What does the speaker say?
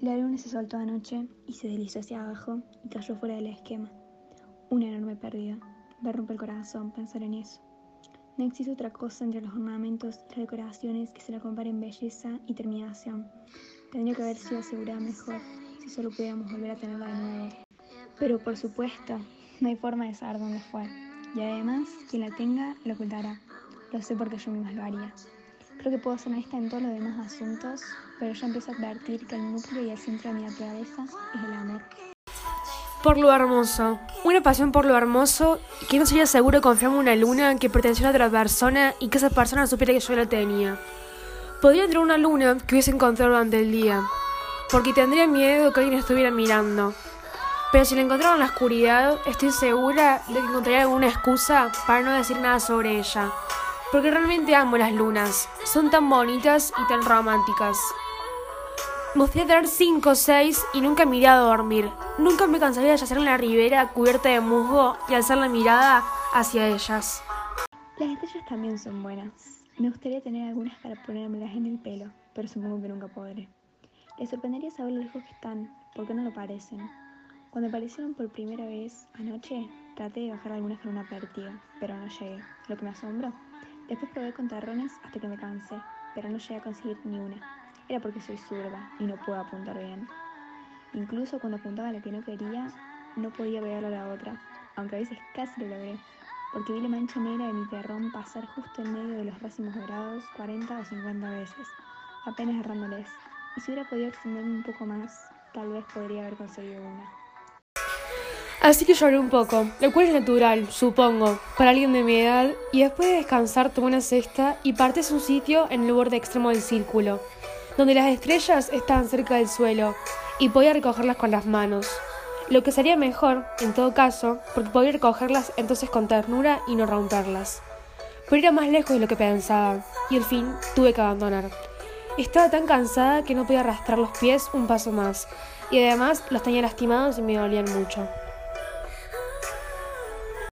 La luna se soltó anoche y se deslizó hacia abajo y cayó fuera del esquema. Una enorme pérdida. Me rompe el corazón pensar en eso. No existe otra cosa entre los ornamentos y las decoraciones que se la compare en belleza y terminación. Tendría que haber sido asegurada mejor si solo pudiéramos volver a tenerla de nuevo. Pero por supuesto, no hay forma de saber dónde fue. Y además, quien la tenga lo ocultará. Lo sé porque yo misma lo haría. Creo que puedo ser honesta en todos los demás asuntos, pero yo empiezo a advertir que el núcleo y el centro de mi naturaleza es el amor. Por lo hermoso. Una pasión por lo hermoso y que no sería seguro confiarme en una luna que pertenecía a otra persona y que esa persona supiera que yo la tenía. Podría tener una luna que hubiese encontrado durante el día, porque tendría miedo de que alguien estuviera mirando. Pero si la encontrara en la oscuridad, estoy segura de que encontraría alguna excusa para no decir nada sobre ella. Porque realmente amo las lunas. Son tan bonitas y tan románticas. Me gustaría tener cinco o seis y nunca miré a dormir. Nunca me cansaría de yacer en la ribera cubierta de musgo y alzar la mirada hacia ellas. Las estrellas también son buenas. Me gustaría tener algunas para ponérmelas en el pelo, pero supongo que nunca podré. Les sorprendería saber lo lejos que están, porque no lo parecen. Cuando aparecieron por primera vez anoche, traté de bajar algunas con una pértiga, pero no llegué. Lo que me asombró Después probé con tarrones hasta que me cansé, pero no llegué a conseguir ni una. Era porque soy zurda y no puedo apuntar bien. Incluso cuando apuntaba a la que no quería, no podía pegarle a la otra, aunque a veces casi lo logré, porque vi la mancha negra de mi terrón pasar justo en medio de los racimos dorados 40 o 50 veces, apenas errándoles. Y si hubiera podido extenderme un poco más, tal vez podría haber conseguido una. Así que lloré un poco, lo cual es natural, supongo, para alguien de mi edad, y después de descansar tomé una cesta y partí a un sitio en el borde extremo del círculo, donde las estrellas estaban cerca del suelo, y podía recogerlas con las manos. Lo que sería mejor, en todo caso, porque podía recogerlas entonces con ternura y no romperlas. Pero era más lejos de lo que pensaba, y al fin tuve que abandonar. Estaba tan cansada que no podía arrastrar los pies un paso más, y además los tenía lastimados y me dolían mucho.